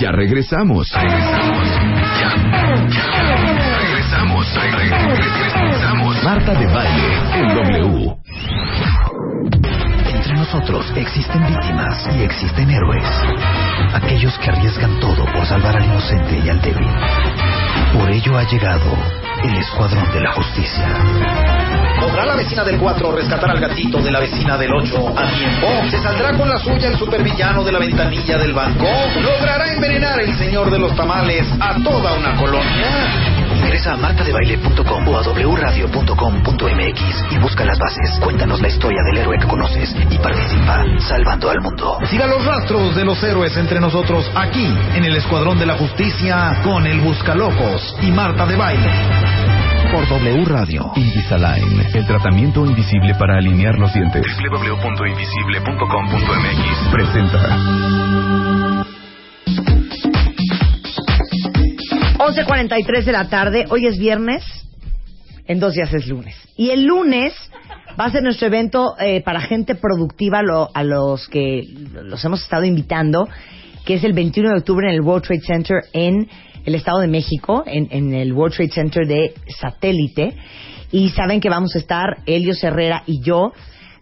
Ya regresamos. Regresamos. Ya. Ya. Regresamos. Regresamos. Marta de Baile en W. Entre nosotros existen víctimas y existen héroes. Aquellos que arriesgan todo por salvar al inocente y al débil. Por ello ha llegado el Escuadrón de la Justicia. ¿Podrá la vecina del 4 rescatar al gatito de la vecina del 8 a tiempo? ¿Se saldrá con la suya el supervillano de la ventanilla del banco? ¿Logrará envenenar el señor de los tamales a toda una colonia? Ingresa a martadebaile.com o a wradio.com.mx y busca las bases. Cuéntanos la historia del héroe que conoces y participa salvando al mundo. Siga los rastros de los héroes entre nosotros aquí en el Escuadrón de la Justicia con el Buscalocos y Marta de Baile. Por W Radio. Invisalign, el tratamiento invisible para alinear los dientes. www.invisible.com.mx presenta 11.43 de la tarde, hoy es viernes, en dos días es lunes. Y el lunes va a ser nuestro evento eh, para gente productiva lo- a los que los hemos estado invitando, que es el 21 de octubre en el World Trade Center en el Estado de México, en, en el World Trade Center de Satélite. Y saben que vamos a estar Helios Herrera y yo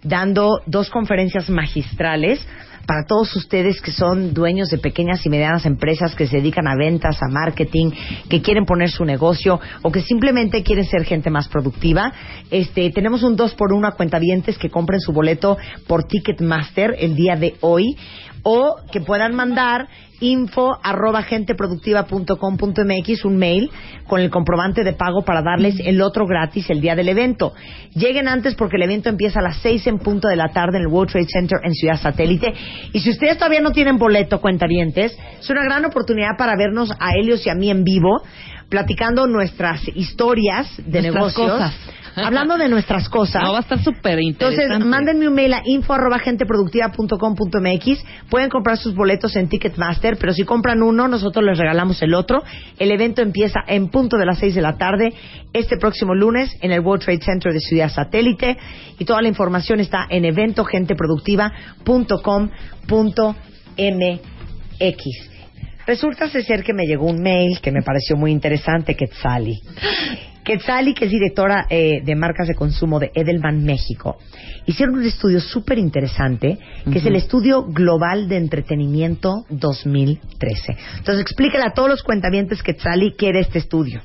dando dos conferencias magistrales para todos ustedes que son dueños de pequeñas y medianas empresas que se dedican a ventas, a marketing, que quieren poner su negocio o que simplemente quieren ser gente más productiva. Este, tenemos un 2 por 1 a cuentavientes que compren su boleto por Ticketmaster el día de hoy o que puedan mandar info arroba genteproductiva.com.mx un mail con el comprobante de pago para darles el otro gratis el día del evento. Lleguen antes porque el evento empieza a las 6 en punto de la tarde en el World Trade Center en Ciudad Satélite. Y si ustedes todavía no tienen boleto, cuentavientes, es una gran oportunidad para vernos a Helios y a mí en vivo, platicando nuestras historias de Nuestras negocios. cosas. Hablando de nuestras cosas. No, va a estar súper interesante. Entonces, mándenme un mail a info arroba genteproductiva.com.mx. Pueden comprar sus boletos en Ticketmaster, pero si compran uno, nosotros les regalamos el otro. El evento empieza en punto de las 6 de la tarde este próximo lunes en el World Trade Center de Ciudad Satélite. Y toda la información está en eventogenteproductiva.com.mx. Resulta ser que me llegó un mail que me pareció muy interesante, Quetzali. Quetzali, que es directora eh, de marcas de consumo de Edelman México, hicieron un estudio súper interesante, que es el Estudio Global de Entretenimiento 2013. Entonces, explícale a todos los cuentavientes Quetzali qué era este estudio.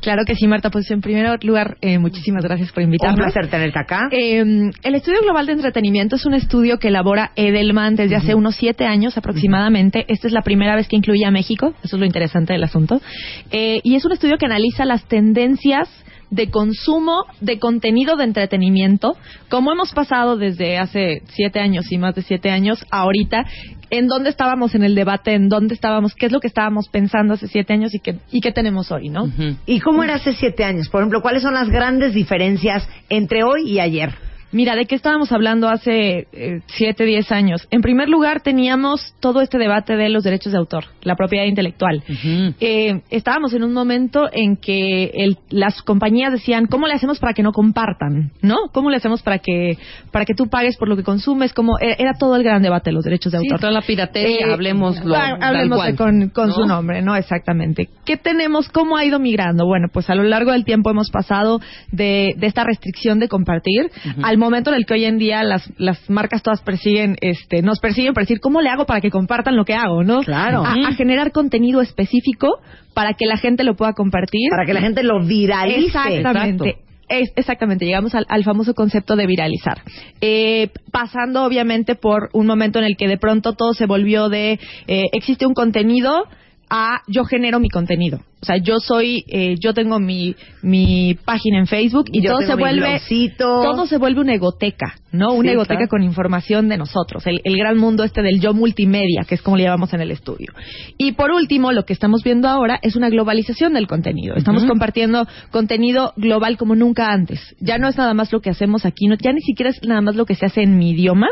Claro que sí, Marta. Pues en primer lugar, eh, muchísimas gracias por Un invitarme. placer tenerte acá. Eh, el Estudio Global de Entretenimiento es un estudio que elabora Edelman desde hace unos siete años aproximadamente. Esta es la primera vez que incluye a México. Eso es lo interesante del asunto. Eh, y es un estudio que analiza las tendencias de consumo de contenido de entretenimiento, como hemos pasado desde hace siete años y más de siete años a ahorita, en dónde estábamos en el debate, en dónde estábamos, qué es lo que estábamos pensando hace siete años y qué, y qué tenemos hoy, ¿no? ¿Y cómo era hace siete años? Por ejemplo, ¿cuáles son las grandes diferencias entre hoy y ayer? Mira, ¿de qué estábamos hablando hace eh, siete, diez años? En primer lugar, teníamos todo este debate de los derechos de autor, la propiedad intelectual. Eh, estábamos en un momento en que el- las compañías decían, ¿cómo le hacemos para que no compartan? ¿No? ¿Cómo le hacemos para que para que tú pagues por lo que consumes? Como era, era todo el gran debate de los derechos de Sí, autor. toda la piratería, Eh, hablemoslo ha- tal hablemos cual, con, con ¿no? su nombre, ¿no? Exactamente. ¿Qué tenemos? ¿Cómo ha ido migrando? Bueno, pues a lo largo del tiempo hemos pasado de, de esta restricción de compartir al momento en el que hoy en día las, las marcas todas persiguen, este, nos persiguen para decir, ¿cómo le hago para que compartan lo que hago, no? Claro. A, a generar contenido específico para que la gente lo pueda compartir. Para que la gente lo viralice. Exactamente. Es- exactamente, llegamos al, al famoso concepto de viralizar. Eh, pasando obviamente por un momento en el que de pronto todo se volvió de eh, existe un contenido a yo genero mi contenido. O sea, yo soy, eh, yo tengo mi, mi página en Facebook y Yo todo se vuelve, todo se vuelve una egoteca, ¿no? Una Sí, egoteca claro. con información de nosotros, el, el gran mundo este del yo multimedia, que es como le llamamos en el estudio. Y por último, lo que estamos viendo ahora es una globalización del contenido. Estamos compartiendo contenido global como nunca antes. Ya no es nada más lo que hacemos aquí, no, ya ni siquiera es nada más lo que se hace en mi idioma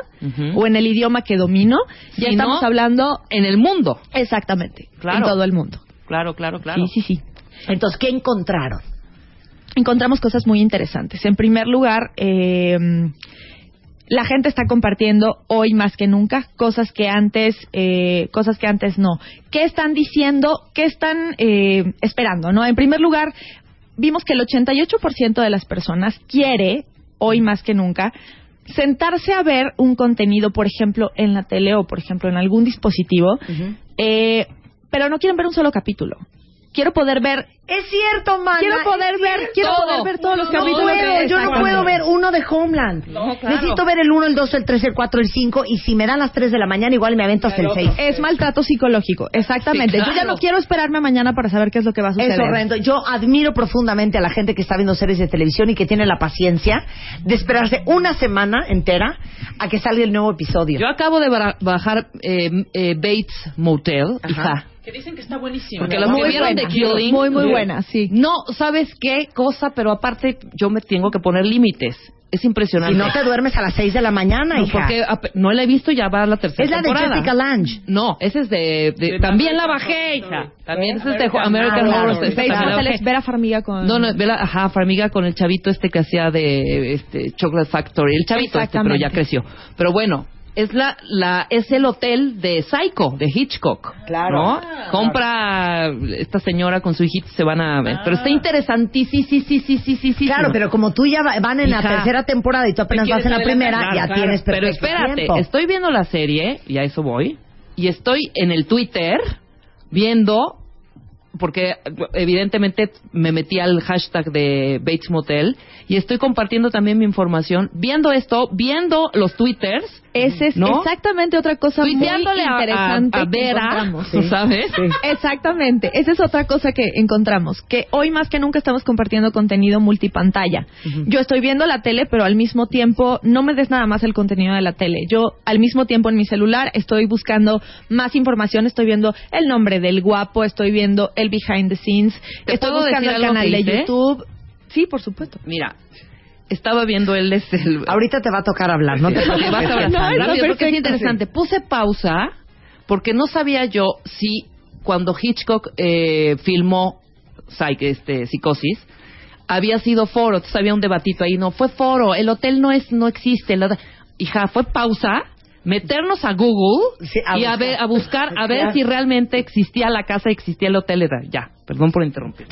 o en el idioma que domino. Ya estamos hablando En el mundo. exactamente Claro. en todo el mundo. Claro, claro, claro. Sí, sí, sí. Entonces, ¿qué encontraron? encontramos cosas muy interesantes. En primer lugar, eh, la gente está compartiendo hoy más que nunca cosas que antes, eh, cosas que antes no. ¿Qué están diciendo? ¿Qué están eh, esperando? No. En primer lugar, vimos que el 88% de las personas quiere hoy más que nunca sentarse a ver un contenido, por ejemplo, en la tele o, por ejemplo, en algún dispositivo, eh, pero no quieren ver un solo capítulo. Quiero poder ver Es cierto, mana. Quiero poder es ver, cierto. quiero poder ver todos los No capítulos. puedo, que- yo no puedo ver uno de Homeland. Necesito ver el 1, el 2, el 3, el 4, el 5 y si me dan las 3 de la mañana igual me avento hasta el 6. Es maltrato psicológico, exactamente. Sí, Yo ya claro. no quiero esperarme mañana para saber qué es lo que va a suceder. Es horrendo. Yo admiro profundamente a la gente que está viendo series de televisión y que tiene la paciencia de esperarse una semana entera a que salga el nuevo episodio. Yo acabo de bajar eh, eh, Bates Motel, hija. Que dicen que está buenísimo. Porque los Muy buena, The Killing. muy, muy buena, sí. No, ¿sabes qué cosa? Pero aparte, yo me tengo que poner límites. Es impresionante. si no te duermes a las 6 de la mañana, No, hija. porque no la he visto, ya va la tercera es la de temporada. Jessica Lange. No, ese es de... de- De también la bajé, hija. Story. También ese es de American Horror Horror Story. La es Vera Farmiga con... No, no, vela, ajá, Farmiga con el chavito este que hacía de este Chocolate Factory, el chavito este, pero ya creció. Pero bueno, es la, la es el hotel de Psycho, de Hitchcock. Claro. ¿no? Compra esta señora con su hijito, se van a ver. Pero está interesantísimo, sí, sí, sí, sí, sí, sí. Claro, pero como tú ya va- van en la tercera temporada y tú apenas vas en la primera, ya claro. tienes Pero espérate, tiempo. estoy viendo la serie, y a eso voy, y estoy en el Twitter viendo, porque evidentemente me metí al hashtag de Bates Motel, y estoy compartiendo también mi información, viendo esto, viendo los Twitters, Esa es ¿No? exactamente otra cosa muy tuiteándole a, a, interesante a que Vera. ¿tú ¿sabes? Exactamente, esa es otra cosa que encontramos, que hoy más que nunca estamos compartiendo contenido multipantalla. Yo estoy viendo la tele, pero al mismo tiempo no me des nada más el contenido de la tele. Yo al mismo tiempo en mi celular estoy buscando más información, estoy viendo el nombre del guapo, estoy viendo el behind the scenes, ¿Te estoy puedo buscando decir el algo canal que de hice? YouTube. Sí, por supuesto. Mira, estaba viendo el... este, el Ahorita te va a tocar hablar, no te preocupes. vas a hablar No, está rápido porque es perfecto, interesante. Puse pausa porque no sabía yo si cuando Hitchcock eh, filmó Psych- este, Psicosis había sido foro, entonces había un debatito ahí, no, fue foro, el hotel no es no existe, hotel- hija, fue pausa, meternos a Google Sí, a y a buscar. ver, a buscar, a ver si realmente existía la casa, existía el hotel, era- ya, perdón por interrumpir.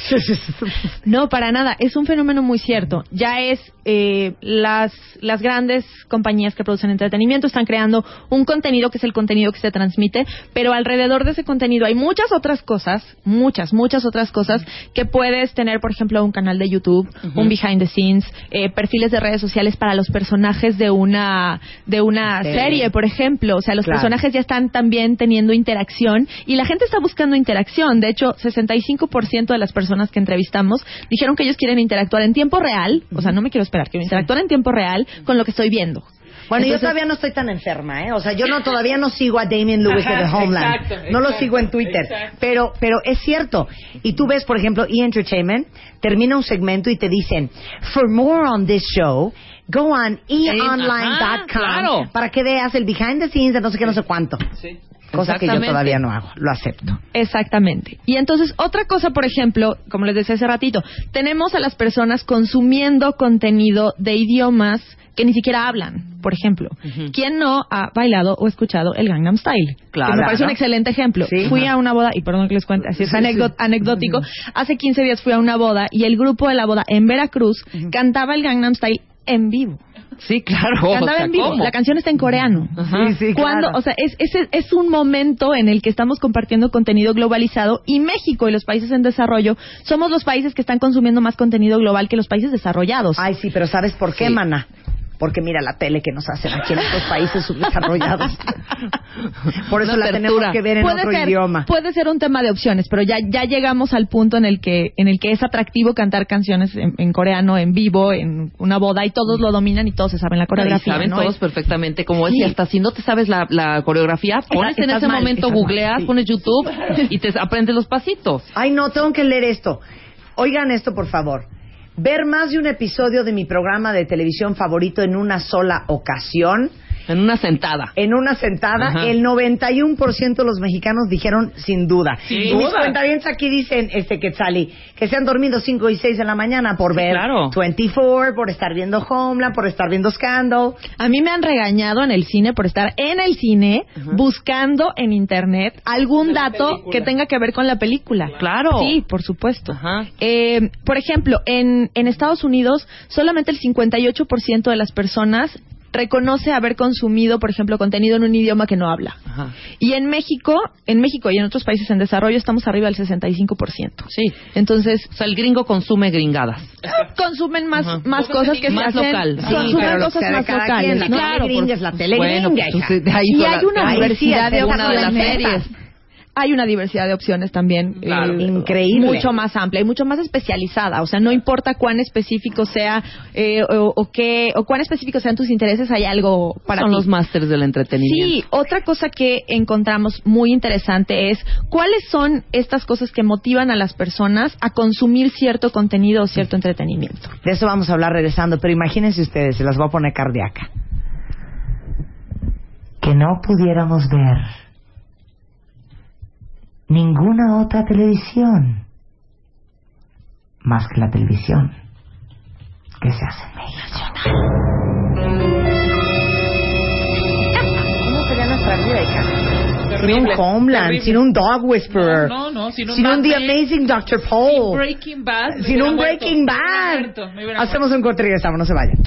No, para nada. Es un fenómeno muy cierto. Ya es eh, las las grandes compañías que producen entretenimiento están creando un contenido que es el contenido que se transmite, pero alrededor de ese contenido hay muchas otras cosas, muchas, muchas otras cosas que puedes tener, por ejemplo, un canal de YouTube, un behind the scenes, eh, perfiles de redes sociales para los personajes de una de una Serie. serie, por ejemplo. O sea, los Claro. personajes ya están también teniendo interacción y la gente está buscando interacción. De hecho, 65% de las personas que entrevistamos dijeron que ellos quieren interactuar en tiempo real, o sea, no me quiero esperar, quiero interactuar en tiempo real con lo que estoy viendo. Bueno, yo todavía no estoy tan enferma, ¿eh? O sea, yo no todavía no sigo a Damien Lewis de The Homeland. exacto, no lo sigo en Twitter. exacto. Pero, pero es cierto. Y tú ves, por ejemplo, E! Entertainment termina un segmento y te dicen, for more on this show, go on eonline.com claro. para que veas el behind the scenes de no sé qué, no sé cuánto. Sí. Cosa que yo todavía no hago. Lo acepto. Exactamente. Y entonces, otra cosa, por ejemplo, como les decía hace ratito, tenemos a las personas consumiendo contenido de idiomas que ni siquiera hablan, por ejemplo. ¿Quién no ha bailado o escuchado el Gangnam Style? Claro. Que me parece un excelente ejemplo. Sí. Fui a una boda, y perdón que les cuente, así es anecdot- anecdótico. Hace 15 días fui a una boda y el grupo de la boda en Veracruz cantaba el Gangnam Style en vivo. Sí, claro. o Cantaba sea, en vivo. ¿cómo? La canción está en coreano. Ajá. Sí, sí, Cuando, claro. o sea, es, es, es un momento en el que estamos compartiendo contenido globalizado y México y los países en desarrollo somos los países que están consumiendo más contenido global que los países desarrollados. Ay, sí, pero ¿sabes por qué, Sí. mana? Porque mira la tele que nos hacen aquí en estos países subdesarrollados. Por eso Una la tenemos que ver en puede otro ser, idioma. puede ser un tema de opciones, pero ya ya llegamos al punto en el que en el que es atractivo cantar canciones en, en coreano en vivo en una boda y todos lo dominan y todos se saben la Y coreografía. saben ¿no? todos perfectamente cómo es. Y hasta si no te sabes la, la coreografía, pones en ese mal, momento, mal, googleas, sí. pones YouTube y te aprendes los pasitos. Ay, no, tengo que leer esto. Oigan esto, por favor. Ver más de un episodio de mi programa de televisión favorito en una sola ocasión, En una sentada. en una sentada, Ajá. el 91% de los mexicanos dijeron sin duda. Sin y mis duda. cuentavientes aquí dicen, este Quetzali, que se han dormido 5 y 6 de la mañana por Sí, ver claro. 24, por estar viendo Homeland, por estar viendo Scandal. A mí me han regañado en el cine por estar en el cine buscando en internet algún dato que tenga que ver con la película. Claro. Sí, por supuesto. Ajá. Eh, por ejemplo, en, en Estados Unidos solamente el 58% de las personas reconoce haber consumido, por ejemplo, contenido en un idioma que no habla. Ajá. Y en México, en México y en otros países en desarrollo estamos arriba del 65%. Sí. Entonces, O sea, el gringo consume gringadas. consumen más, Ajá. más cosas que Más se hacen, local. Sí, consumen cosas más locales. quien, la Claro, gringa por- es la tele Bueno, gringa, pues, hija. ahí Y hay la- una diversidad de una de las series. Hay una diversidad de opciones también. Claro. eh, Increíble. Mucho más amplia y mucho más especializada. O sea, no importa cuán específico sea eh, o, o qué, o cuán específicos sean tus intereses, hay algo para Son ti. los másters del entretenimiento. Sí, otra cosa que encontramos muy interesante es cuáles son estas cosas que motivan a las personas a consumir cierto contenido o cierto entretenimiento. De eso vamos a hablar regresando, pero imagínense ustedes, se las voy a poner cardíaca. Que no pudiéramos ver ninguna otra televisión más que la televisión que se hace en México. ¿Cómo sería nuestra vida, hija? Sin un Homeland, sin un Dog Whisperer, No, no, sin un sin un Mad The Amazing Dr. sin Paul, Breaking Bad. me sin un muerto. Breaking Bad. Hacemos un corte y regresamos, no se vayan.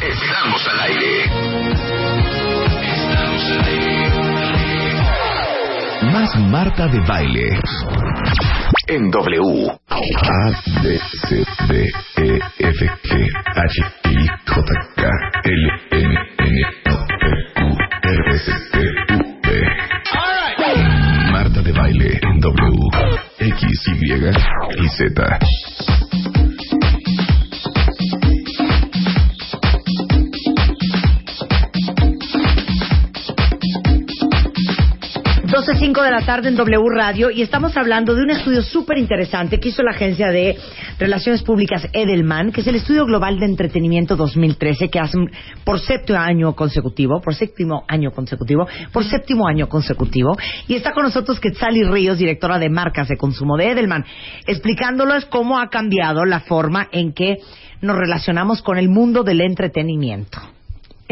Estamos al aire. Más Marta de baile. En W. A, B, C, D, E, F, G, H, I, J, K, L, M, N, O, P, Q, R, S, T, U, V. Marta de baile en W. X, Y y Z. Doce cinco de la tarde en W Radio y estamos hablando de un estudio súper interesante que hizo la agencia de Relaciones Públicas Edelman, que es el Estudio Global de Entretenimiento 2013, que hacen por séptimo año consecutivo, por séptimo año consecutivo, por séptimo año consecutivo. Y está con nosotros Quetzali Ríos, directora de marcas de consumo de Edelman, explicándoles cómo ha cambiado la forma en que nos relacionamos con el mundo del entretenimiento.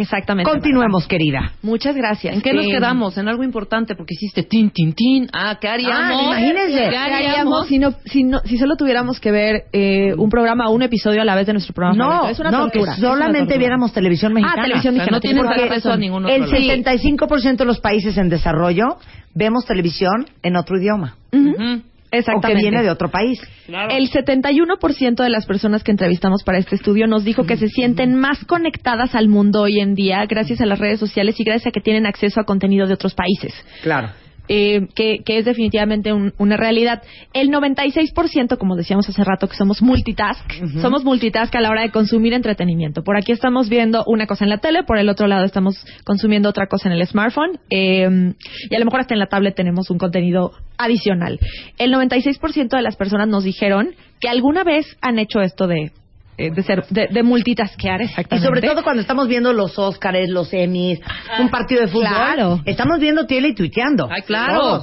Exactamente. Continuemos, querida. Muchas gracias. ¿En qué nos quedamos? En algo importante, porque hiciste tin, tin, tin. Ah, ¿qué haríamos? Ah, imagínense. ¿Qué ¿Qué haríamos si, no, si, no- si solo tuviéramos que ver eh, un programa un episodio a la vez de nuestro programa? No, favorito? es una no, tortura. que solamente tortura. viéramos televisión mexicana. Ah, televisión O sea, mexicana. no tienes acceso a ningún El otro lado. 75% de los países en desarrollo vemos televisión en otro idioma. Ujú. Ujú. O que Exactamente. viene de otro país. El 71% de las personas que entrevistamos para este estudio nos dijo que se sienten más conectadas al mundo hoy en día gracias a las redes sociales y gracias a que tienen acceso a contenido de otros países. Claro. Eh, que, que es definitivamente un- una realidad. El 96%, como decíamos hace rato, que somos multitask, somos multitask a la hora de consumir entretenimiento. Por aquí estamos viendo una cosa en la tele, por el otro lado estamos consumiendo otra cosa en el smartphone eh, y a lo mejor hasta en la tablet tenemos un contenido adicional. El 96% de las personas nos dijeron que alguna vez han hecho esto de, de ser de, de multitaskear Y exactamente. sobre todo cuando estamos viendo los Óscares, los Emmys, un partido de fútbol. Claro. Estamos viendo tele y tuiteando. Ay, claro.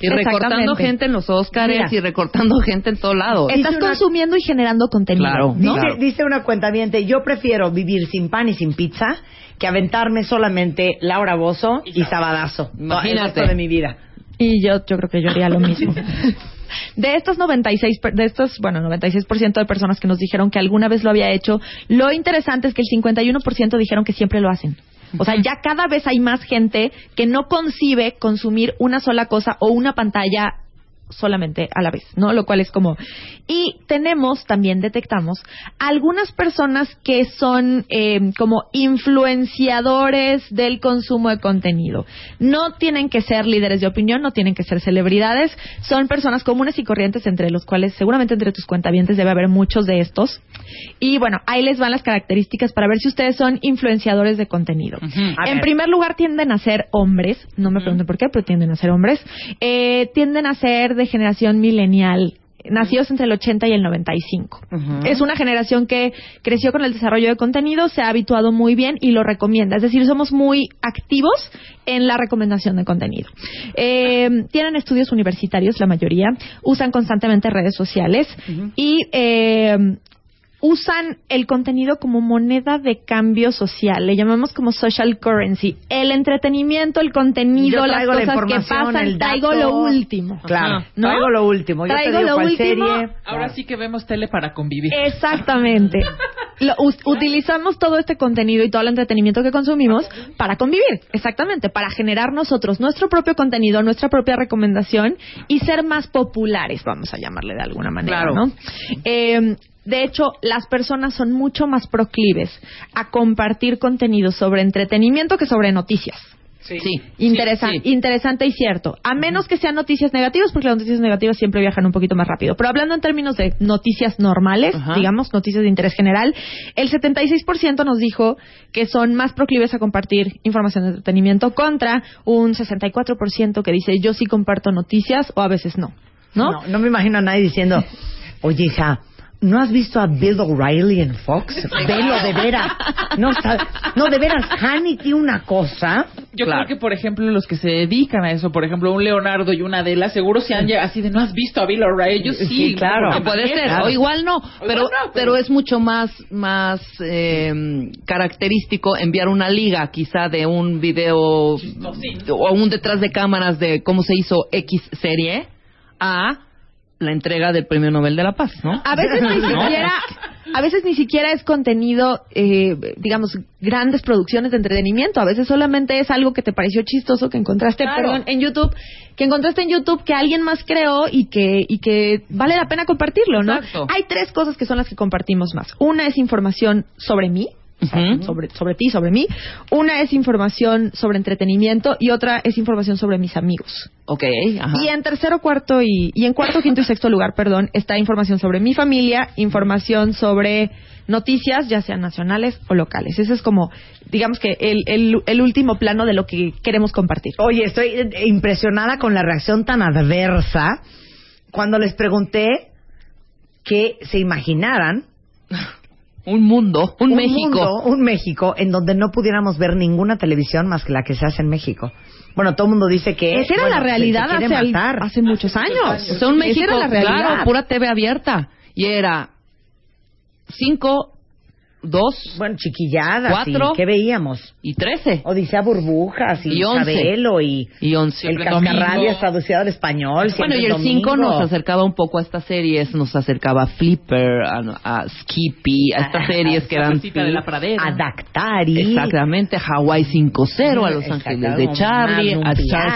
Y recortando gente en los Óscares Mira. y recortando gente en todo lado. Estás una- consumiendo y generando contenido. Claro. ¿no? Dice, dice una cuenta yo prefiero vivir sin pan y sin pizza que aventarme solamente Laura Bozo y, Sabadazo. Imagínate. El resto de mi vida. Y yo, yo creo que yo haría lo mismo. De estos 96, per- de estos, bueno, 96% de personas que nos dijeron que alguna vez lo había hecho, lo interesante es que el 51% dijeron que siempre lo hacen. O sea, ya cada vez hay más gente que no concibe consumir una sola cosa o una pantalla solamente a la vez, ¿no? Lo cual es como... Y tenemos, también detectamos, algunas personas que son eh, como influenciadores del consumo de contenido. No tienen que ser líderes de opinión, no tienen que ser celebridades, son personas comunes y corrientes entre los cuales seguramente entre tus cuentavientes debe haber muchos de estos. Y bueno, ahí les van las características para ver si ustedes son influenciadores de contenido. En primer lugar, tienden a ser hombres, no me pregunten por qué, pero tienden a ser hombres. Eh, tienden a ser de generación milenial, nacidos entre el 80 y el 95. Es una generación que creció con el desarrollo de contenido, se ha habituado muy bien y lo recomienda. Es decir, somos muy activos en la recomendación de contenido. Eh, tienen estudios universitarios, la mayoría, usan constantemente redes sociales y eh, usan el contenido como moneda de cambio social. Le llamamos como social currency. El entretenimiento, el contenido, las la cosas que pasan, traigo lo último. Claro, ¿No? traigo lo último. Yo Traigo te digo lo cuál último. serie. Ahora sí que vemos tele para convivir. Exactamente. Lo- utilizamos todo este contenido y todo el entretenimiento que consumimos para convivir, exactamente, para generar nosotros nuestro propio contenido, nuestra propia recomendación y ser más populares, vamos a llamarle de alguna manera, Claro. ¿no? Eh, de hecho, las personas son mucho más proclives a compartir contenido sobre entretenimiento que sobre noticias. Sí. Interesan- Sí, sí. Interesante y cierto. A menos que sean noticias negativas, porque las noticias negativas siempre viajan un poquito más rápido. Pero hablando en términos de noticias normales, Ajá. digamos, noticias de interés general, el 76% nos dijo que son más proclives a compartir información de entretenimiento contra un 64% que dice yo sí comparto noticias o a veces no. ¿No? No, no me imagino a nadie diciendo, oye, hija, ¿no has visto a Bill O'Reilly en Fox? Velo, de veras. No, no de veras, Hannity una cosa. Yo Claro. creo que, por ejemplo, los que se dedican a eso, por ejemplo, un Leonardo y una Adela, seguro se han llegado así de, ¿no has visto a Bill O'Reilly? Yo sí. Sí, claro. puede ser Claro. o igual no pero igual no, pero pero- es mucho más más eh, característico enviar una liga quizá de un video o un detrás de cámaras de cómo se hizo X serie a la entrega del Premio Nobel de la Paz, ¿no? A veces ni siquiera, a veces ni siquiera es contenido, eh, digamos, grandes producciones de entretenimiento. A veces solamente es algo que te pareció chistoso que encontraste, Claro. perdón, en YouTube, que encontraste en YouTube que alguien más creó y que y que vale la pena compartirlo, ¿no? Exacto. Hay tres cosas que son las que compartimos más. Una es información sobre mí. Sobre, sobre ti, sobre mí. Una es información sobre entretenimiento y otra es información sobre mis amigos. Ok, ajá. Y en tercero, cuarto y, y en cuarto, quinto y sexto lugar, perdón, está información sobre mi familia, información sobre noticias, ya sean nacionales o locales. Ese es como, digamos que el, el, el último plano de lo que queremos compartir. Oye, estoy eh, impresionada con la reacción tan adversa cuando les pregunté que se imaginaran Un mundo, un, México. mundo, un México en donde no pudiéramos ver ninguna televisión más que la que se hace en México. Bueno, todo el mundo dice que Esa era bueno, la realidad se- se hace, al- muchos años. O sea, un México, era la realidad. claro, pura TV abierta. Y era cinco, dos Bueno, chiquilladas. Cuatro. ¿y ¿Qué veíamos? y trece. Odisea Burbujas y, Y. Chabelo y Y once. el Cascarrabias traducido al español. Bueno, y el domingo. 5 nos acercaba un poco a estas series, nos acercaba a Flipper, a, a Skippy, a estas series que eran... De la pradera. a Dactari. Exactamente, a Hawaii 5-0, a Los Ángeles de Charlie, a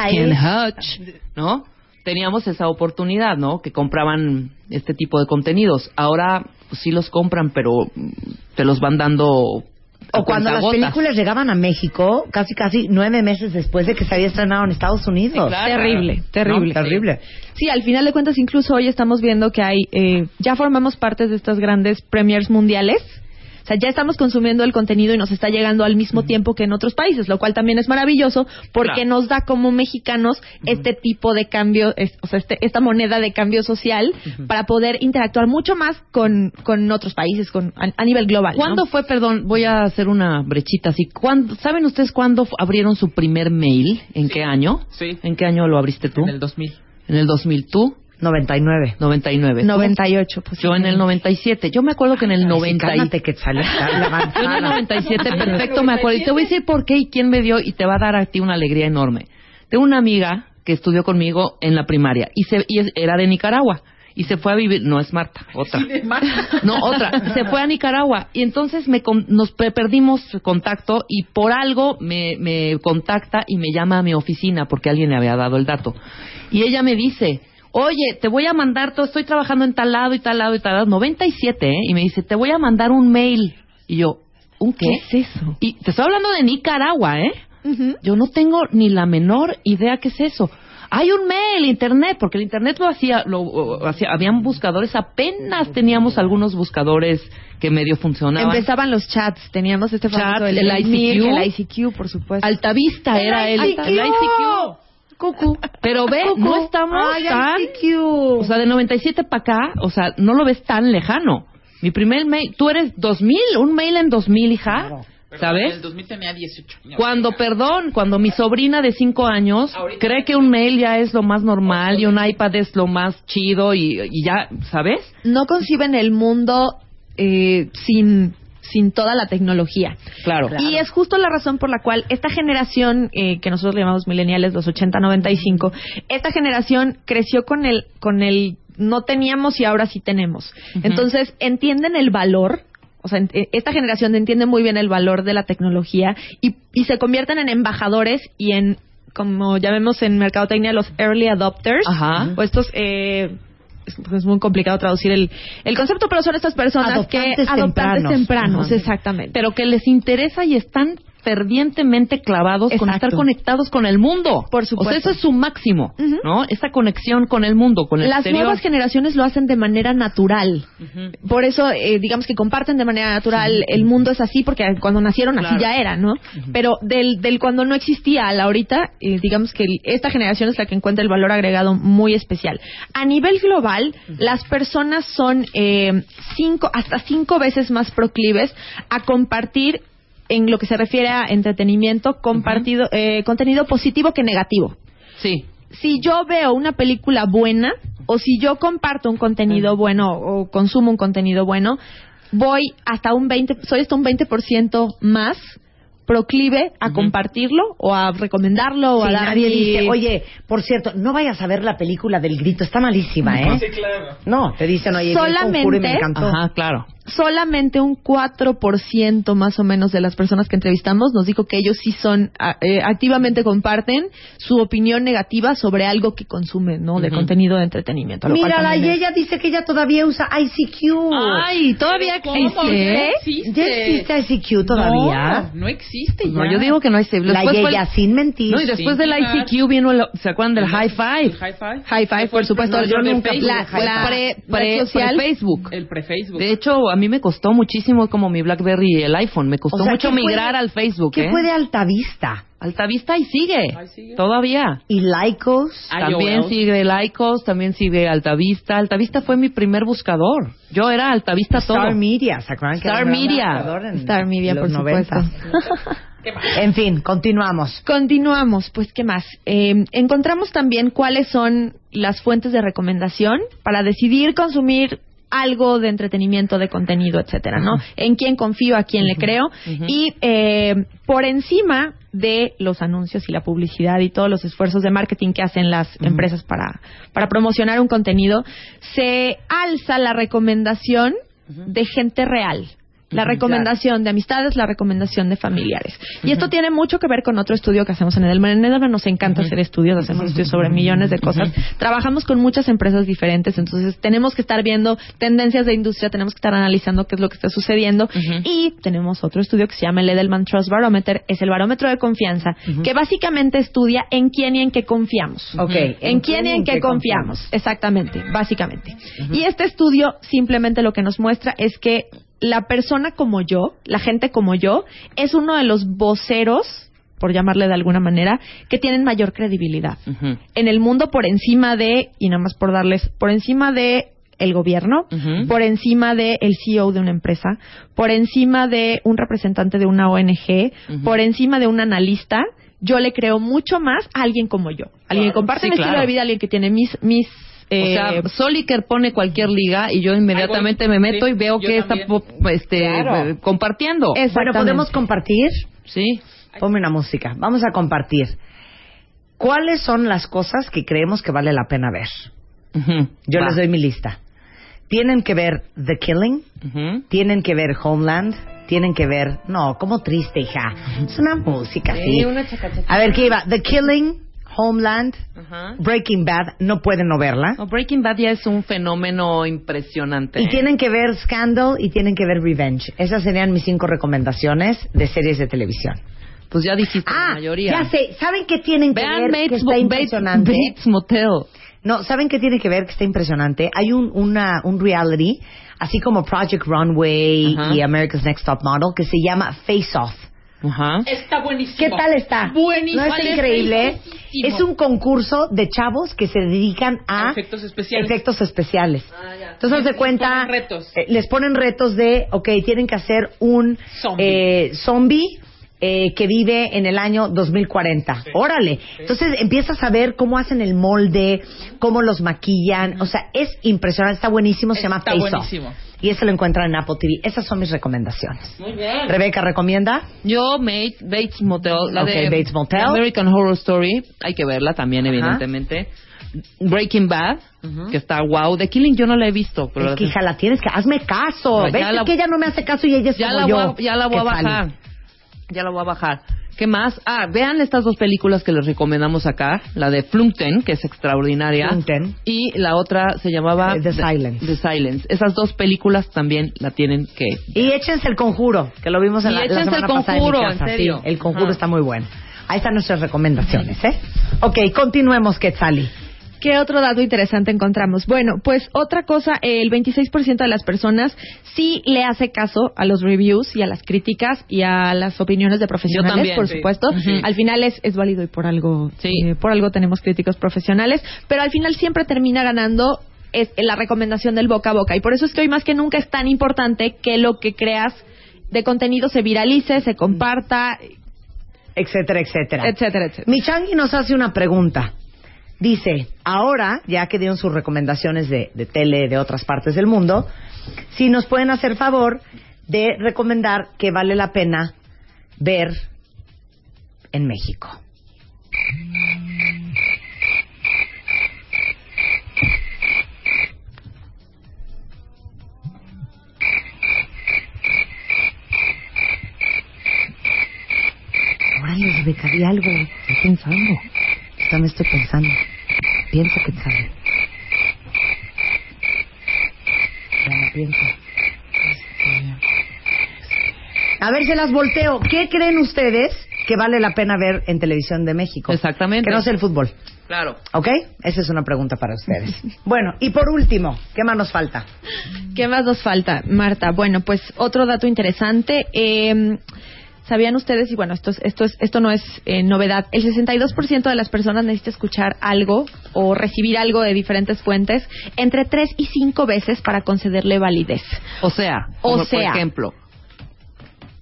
and Hutch, ¿no? Teníamos esa oportunidad, ¿no? Que compraban este tipo de contenidos. Ahora pues, sí los compran, pero mm, te los van dando... O cuando las películas llegaban a México, casi casi nueve meses después de que se había estrenado en Estados Unidos. claro. Terrible, terrible. No, terrible. Sí, al final de cuentas, incluso hoy estamos viendo que hay, eh, ya formamos parte de estas grandes premiers mundiales. O sea, ya estamos consumiendo el contenido y nos está llegando al mismo tiempo que en otros países, lo cual también es maravilloso porque Claro. nos da como mexicanos este tipo de cambio, es- o sea, este- esta moneda de cambio social para poder interactuar mucho más con, con otros países, con, a, a nivel global. ¿no? ¿Cuándo fue, perdón, voy a hacer una brechita así, ¿cuándo, ¿saben ustedes cuándo abrieron su primer mail? ¿En qué año? Sí. ¿En qué año lo abriste tú? En el 2000. En el 2000, ¿tú? 99. 99. ¿Tú? 98, pues. Yo en el 97. Yo me acuerdo que en el 90 y- Cálmate, está Yo en el avanzada. 97 perfecto me acuerdo. Y te voy a decir por qué y quién me dio y te va a dar a ti una alegría enorme. Tengo una amiga que estudió conmigo en la primaria y, se, y era de Nicaragua. Y se fue a vivir, no es Marta, otra. No, otra. Se fue a Nicaragua. Y entonces me con- nos pe- perdimos contacto y por algo me, me contacta y me llama a mi oficina porque alguien le había dado el dato. Y ella me dice, oye, te voy a mandar todo, estoy trabajando en tal lado y tal lado y tal lado, 97, ¿eh? Y me dice, te voy a mandar un mail. Y yo, ¿un qué? ¿Qué es eso? Y te estoy hablando de Nicaragua, ¿eh? Yo no tengo ni la menor idea qué es eso. Hay un mail, internet, porque el internet lo hacía, lo hacía, habían buscadores, apenas teníamos algunos buscadores que medio funcionaban. Empezaban los chats, teníamos este Chat, famoso, el ICQ. El ICQ, por supuesto. Altavista era el, ICQ. el ICQ. Cucu. Pero ve, Cucu. no estamos Ay, tan... O sea, de 97 para acá, o sea, no lo ves tan lejano. Mi primer mail, tú eres 2000, un mail en 2000, hija. En ¿Sabes? el 2000 tenía 18 años. Cuando, perdón, cuando mi sobrina de 5 años Ahorita- cree que un mail ya es lo más normal y un iPad es lo más chido y, y ya, ¿sabes? No conciben el mundo eh, sin, sin toda la tecnología. Claro. Y es justo la razón por la cual esta generación, eh, que nosotros le llamamos millennials, los 80-95, esta generación creció con el, con el no teníamos y ahora sí tenemos. Entonces, entienden el valor. O sea, eh, esta generación entiende muy bien el valor de la tecnología y, y se convierten en embajadores y en, como llamemos en mercadotecnia, los early adopters. Ajá. O estos, eh, es, muy complicado traducir el, el concepto, pero son estas personas Adoptantes que adoptantes tempranos. tempranos, exactamente. Pero que les interesa y están fervientemente clavados con estar conectados con el mundo. Por supuesto. O sea, eso es su máximo. ¿no? Esta conexión con el mundo, con el Las exterior. nuevas generaciones lo hacen de manera natural. Por eso, eh, digamos que comparten de manera natural. El mundo es así porque cuando nacieron así ya era, ¿no? Pero del, del cuando no existía a la ahorita, eh, digamos que esta generación es la que encuentra el valor agregado muy especial. A nivel global, las personas son eh, cinco, hasta cinco veces más proclives a compartir en lo que se refiere a entretenimiento, compartido, eh, contenido positivo que negativo Sí. si yo veo una película buena o si yo comparto un contenido bueno o consumo un contenido bueno, voy hasta un 20, soy hasta un 20% más proclive a compartirlo o a recomendarlo o Sí, a dar nadie mi- dice, oye, por cierto, no vayas a ver la película del grito, está malísima, ¿eh? Sí, claro. No, te dicen, oye, Solamente- me encantó. Ajá, claro. Solamente un 4% más o menos de las personas que entrevistamos nos dijo que ellos sí son a- eh, activamente comparten su opinión negativa sobre algo que consumen, ¿no? De contenido de entretenimiento. Mírala, y ella dice que ella todavía usa ICQ. Ay, todavía existe. Ya existe. ¿Ya existe ICQ todavía? No, no existe No, yo digo que no existe. La el- Yeya sin mentir. No, y después Sin del. ICQ vino el, ¿se acuerdan del High Five? High Five. High Five, por supuesto. No, yo el- nunca la, tuve la High pre, Pre, red social. Facebook. El pre-Facebook. De hecho, a mí me costó muchísimo como mi BlackBerry y el iPhone. Me costó O sea, mucho ¿qué fue migrar al Facebook, ¿Qué ¿eh? fue de Altavista? Altavista y sigue. Ahí sigue. Todavía. ¿Y Lycos? También IOL. sigue Lycos, también sigue Altavista. Altavista fue mi primer buscador. Yo era Altavista todo. Star Media, ¿se acuerdan que Star un Media. Star Media, por supuesto. 90? En fin, continuamos. Continuamos, pues, ¿qué más? Eh, encontramos también cuáles son las fuentes de recomendación para decidir consumir algo de entretenimiento, de contenido, etcétera, ¿no? En quién confío, a quién le creo. Y eh, por encima de los anuncios y la publicidad y todos los esfuerzos de marketing que hacen las empresas para, para promocionar un contenido, se alza la recomendación de gente real. La recomendación de amistades, la recomendación de familiares. Y esto tiene mucho que ver con otro estudio que hacemos en Edelman. En Edelman nos encanta hacer estudios, hacemos estudios sobre millones de cosas. Trabajamos con muchas empresas diferentes, entonces tenemos que estar viendo tendencias de industria, tenemos que estar analizando qué es lo que está sucediendo. Y tenemos otro estudio que se llama el Edelman Trust Barometer, es el barómetro de confianza, que básicamente estudia en quién y en qué confiamos. Ok. ¿En quién y en qué confiamos? Exactamente, básicamente. Y este estudio simplemente lo que nos muestra es que la persona como yo, la gente como yo, es uno de los voceros, por llamarle de alguna manera, que tienen mayor credibilidad. En el mundo por encima de, y nada más por darles, por encima de el gobierno, por encima de el CEO de una empresa, por encima de un representante de una ONG, por encima de un analista, yo le creo mucho más a alguien como yo. Alguien que comparte Sí, mi estilo de vida, alguien que tiene mis... mis O eh, sea, Soliker pone cualquier liga y yo inmediatamente voy. me meto Sí, y veo que está también. po- este, Claro. eh, compartiendo. Bueno, podemos compartir. Sí. Ponme una música. Vamos a compartir. ¿Cuáles son las cosas que creemos que vale la pena ver? Yo Va. les doy mi lista. Tienen que ver The Killing, tienen que ver Homeland, tienen que ver... No, como triste, hija. Es una música, sí. A ver, ¿qué iba? The Killing, Homeland. Breaking Bad, no pueden no verla. No, Breaking Bad ya es un fenómeno impresionante. Y tienen que ver Scandal y tienen que ver Revenge. Esas serían mis cinco recomendaciones de series de televisión. Pues ya dijiste la Ah, mayoría. ya sé. ¿Saben qué tienen que Vean ver que está impresionante? Bates Motel. No, ¿saben qué tiene que ver que está impresionante? Hay un, una, un reality, así como Project Runway y America's Next Top Model, que se llama Face Off. Ajá. Está buenísimo. ¿Qué tal está? Buenísimo. ¿No está increíble? Buenísimo. Es un concurso de chavos que se dedican a Efectos especiales. efectos especiales. Entonces, haz de cuenta, ponen retos. eh, les ponen retos de, ok, tienen que hacer un Zombie. eh, zombie eh, que vive en el año 2040. Órale. Entonces empiezas a ver cómo hacen el molde, cómo los maquillan. O sea, es impresionante, está buenísimo, se llama Está Face Off. Y ese lo encuentran en Apple TV. Esas son mis recomendaciones. Muy bien. Rebeca recomienda. Yo, Mate, Bates Motel, la Ok, de Bates Motel. American Horror Story, hay que verla también, Ajá. evidentemente. Breaking Bad, que está wow. The Killing yo no la he visto, pero es la- que hija, la tienes que... Hazme caso. ¿Ves la- que ella no me hace caso y ella es ya como la, yo? voy a, ya la voy a que sale. bajar. Ya la voy a bajar. ¿Qué más? Ah, vean estas dos películas que les recomendamos acá. La de Flunkten, que es extraordinaria. Flunkten. Y la otra se llamaba... Eh, The Silence. The Silence. Esas dos películas también la tienen que... Y échense el conjuro, que lo vimos en Y la, la échense semana El pasada en mi Conjuro, casa. en serio. Sí, el conjuro Ajá. está muy bueno. Ahí están nuestras recomendaciones, ¿eh? Ok, continuemos, Quetzali. ¿Qué otro dato interesante encontramos? Bueno, pues otra cosa, el 26% de las personas sí le hace caso a los reviews y a las críticas y a las opiniones de profesionales, también, por sí. supuesto. Al final es, es válido y por algo, Sí. eh, por algo tenemos críticos profesionales, pero al final siempre termina ganando es la recomendación del boca a boca y por eso es que hoy más que nunca es tan importante que lo que creas de contenido se viralice, se comparta, Etcétera, etcétera. etcétera, etcétera. Michangi nos hace una pregunta. Dice, ahora, ya que dieron sus recomendaciones de, de tele de otras partes del mundo, si nos pueden hacer favor de recomendar que vale la pena ver en México. Rebeca, di algo. Estoy pensando. Yo también estoy pensando. Piensa que sale. Bueno, piensa. A ver, se las volteo. ¿Qué creen ustedes que vale la pena ver en televisión de México? Exactamente. Que no sea el fútbol. Claro. ¿Ok? Esa es una pregunta para ustedes. bueno, y por último, ¿qué más nos falta? ¿Qué más nos falta, Marta? Bueno, pues otro dato interesante. eh, ¿Sabían ustedes? Y bueno, esto, es- esto, es, esto no es eh, novedad. El 62% de las personas necesita escuchar algo o recibir algo de diferentes fuentes entre 3 y 5 veces para concederle validez. O sea, O sea. por ejemplo,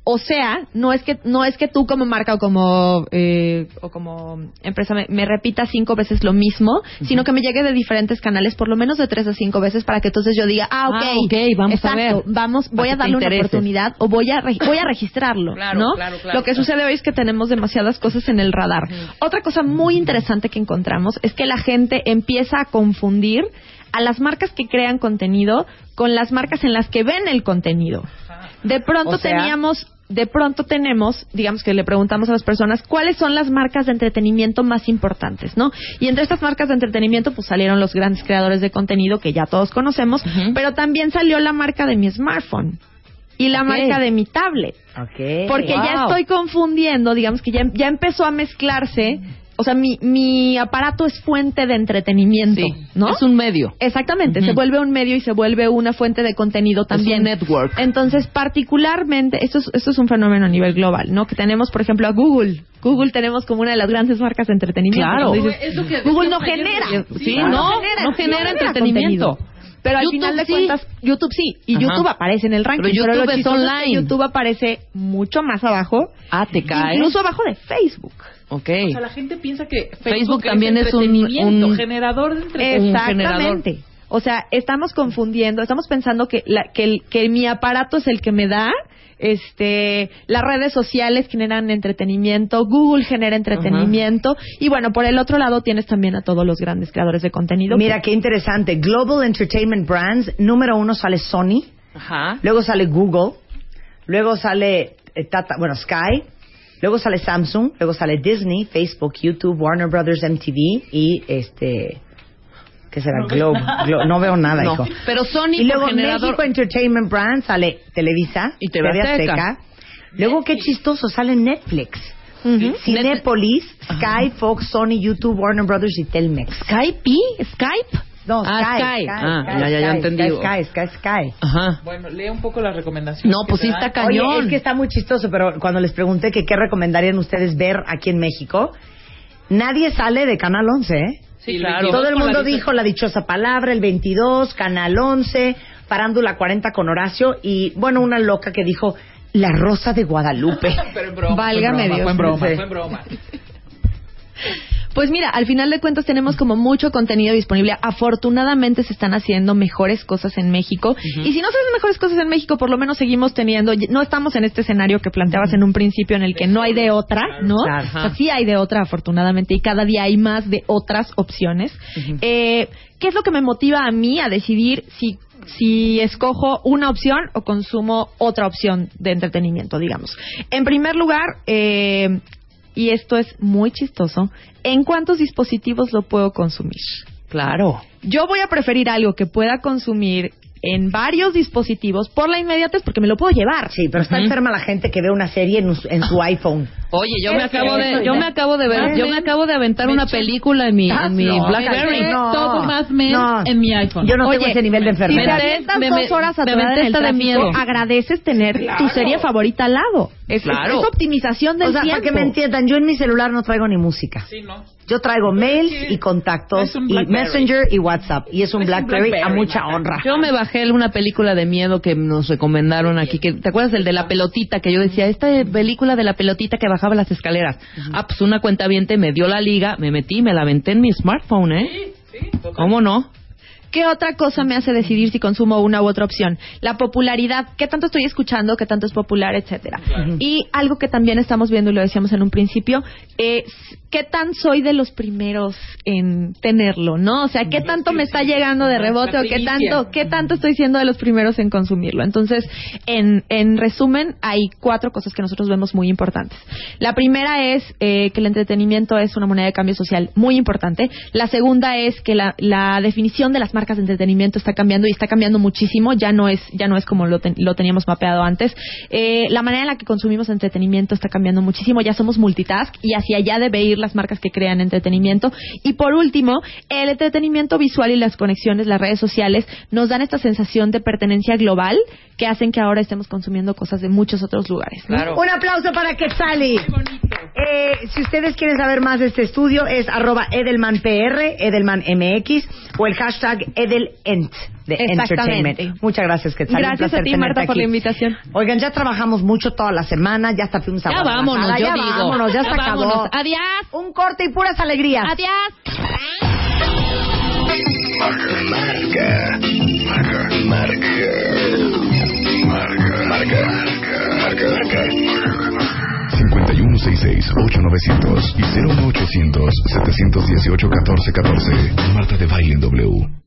O sea, no es que no es que tú como marca o como eh, o como empresa me, me repitas cinco veces lo mismo, sino que me llegue de diferentes canales, por lo menos de tres a cinco veces, para que entonces yo diga, ah, ok, Ah, ok, vamos a ver. vamos, voy a darle una oportunidad o voy a re- voy a registrarlo, Claro, ¿no? claro, claro, lo que sucede hoy es que tenemos demasiadas cosas en el radar. Otra cosa muy interesante que encontramos es que la gente empieza a confundir a las marcas que crean contenido con las marcas en las que ven el contenido. De pronto O sea- teníamos, de pronto tenemos, digamos que le preguntamos a las personas cuáles son las marcas de entretenimiento más importantes, ¿no? Y entre estas marcas de entretenimiento pues salieron los grandes creadores de contenido que ya todos conocemos, pero también salió la marca de mi smartphone y la marca de mi tablet. Porque ya estoy confundiendo, digamos que ya, ya empezó a mezclarse, o sea, mi, mi aparato es fuente de entretenimiento, sí, ¿no? es un medio. Exactamente, se vuelve un medio y se vuelve una fuente de contenido también. un network. Entonces, particularmente, esto es, esto es un fenómeno a nivel global, ¿no? Que tenemos, por ejemplo, a Google. Google tenemos como una de las grandes marcas de entretenimiento. Claro. Dices, Es Google no genera. Sí, no, no genera entretenimiento. contenido. Pero al YouTube final de sí. cuentas, YouTube sí, y Ajá. YouTube aparece en el ranking. Pero YouTube lo es chistoso que online. YouTube aparece mucho más abajo, Ah, te cae. incluso abajo de Facebook. Ok. O sea, la gente piensa que Facebook, Facebook también es un- entretenimiento, un- generador de entretenimiento. Exactamente. O sea, estamos confundiendo, estamos pensando que, la- que, el- que mi aparato es el que me da, este, las redes sociales generan entretenimiento, Google genera entretenimiento, y bueno, por el otro lado tienes también a todos los grandes creadores de contenido. Mira qué interesante. Global Entertainment Brands, número uno sale Sony, Ajá. luego sale Google, luego sale eh, Tata, bueno, Sky, Luego sale Samsung, luego sale Disney, Facebook, YouTube, Warner Brothers, MTV y este ¿qué será? Globe, Glo- no veo nada, No. hijo. Pero Sony y luego generador... México Entertainment Brand sale Televisa Y TV Azteca. Luego qué chistoso sale Netflix. Cinépolis, Sky, Fox, Sony, YouTube, Warner Brothers y Telmex. Skype, Skype. No, Ah, Sky, Sky. Ah, ya, ya, ya Sky, entendí. Sky, Sky, Sky, Sky. Ajá. Bueno, lee un poco las recomendaciones. No, pues que sí está dan. cañón. Oye, es que está muy chistoso, pero cuando les pregunté que qué recomendarían ustedes ver aquí en México, nadie sale de Canal 11, ¿eh? Sí, claro. Todo el mundo dijo la dichosa palabra, el 22, Canal 11, Farándula 40 con Horacio y, bueno, una loca que dijo La Rosa de Guadalupe. Pero en broma, Válgame fue en broma, Dios. Fue en broma, fue en broma. Pues mira, al final de cuentas tenemos como mucho contenido disponible. Afortunadamente se están haciendo mejores cosas en México. Y si no se hacen mejores cosas en México, por lo menos seguimos teniendo, no estamos en este escenario que planteabas en un principio en el que no hay de otra, ¿no? Claro. O sea, sí hay de otra, afortunadamente, y cada día hay más de otras opciones. Eh, ¿Qué es lo que me motiva a mí a decidir si si escojo una opción o consumo otra opción de entretenimiento, digamos. En primer lugar, eh, y esto es muy chistoso, ¿en cuántos dispositivos lo puedo consumir? Claro. Yo voy a preferir algo que pueda consumir en varios dispositivos por la inmediatez porque me lo puedo llevar. Sí, pero está enferma la gente que ve una serie en, en su iPhone. Oye, yo me acabo de, yo me acabo de ver, Más yo me acabo de aventar una película en mi, en mi No, BlackBerry. no. Todo más men No. en mi iPhone. Yo no tengo ese nivel de Si te enfermedad. me- avientas me- dos horas me en el de miedo. agradeces tener tu serie favorita al lado. Es, Claro. es optimización del O sea, tiempo. para que me entiendan, yo en mi celular no traigo ni música. Sí, ¿no? Yo traigo mails y contactos y. Messenger y WhatsApp. Y es un Es un Blackberry, a mucha honra. Yo me bajé una película de miedo que nos recomendaron aquí. Que, ¿Te acuerdas el de la pelotita? Que yo decía, esta película de la pelotita que bajaba las escaleras. Ah, pues una cuenta me dio la liga, me metí, me la aventé en mi smartphone, ¿eh? ¿Cómo no? ¿Qué otra cosa me hace decidir si consumo una u otra opción? La popularidad, qué tanto estoy escuchando, qué tanto es popular, etcétera. Y algo que también estamos viendo y lo decíamos en un principio, es qué tan soy de los primeros en tenerlo, ¿no? O sea, qué tanto me está llegando de rebote o qué tanto, qué tanto estoy siendo de los primeros en consumirlo. Entonces, en, en resumen, hay cuatro cosas que nosotros vemos muy importantes. La primera es eh, que el entretenimiento es una moneda de cambio social muy importante. La segunda es que la, la definición de las marcas de entretenimiento está cambiando y está cambiando muchísimo. Ya no es, ya no es como lo, ten- lo teníamos mapeado antes. Eh, la manera en la que consumimos entretenimiento está cambiando muchísimo. Ya somos multitask y hacia allá debe ir las marcas que crean entretenimiento. Y por último, el entretenimiento visual y las conexiones, las redes sociales, nos dan esta sensación de pertenencia global que hacen que ahora estemos consumiendo cosas de muchos otros lugares. ¿no? Claro. Un aplauso para Quetzali. Eh, si ustedes quieren saber más de este estudio, es arroba edelmanpr, edelmanmx o el hashtag edelent de. Entertainment. Muchas gracias, Quetzali. Un Gracias a ti, Marta, por aquí. la invitación. Oigan, ya trabajamos mucho toda la semana, ya hasta fuimos a Ya vámonos, yo ya digo. vámonos, ya, Ya se acabó. vámonos. Adiós. Un corte y puras alegrías. Adiós. Marca, marca, marca, marca, marca, marca, marca. 5166-8900 y 01800-718-1414. Marta de Baile en W.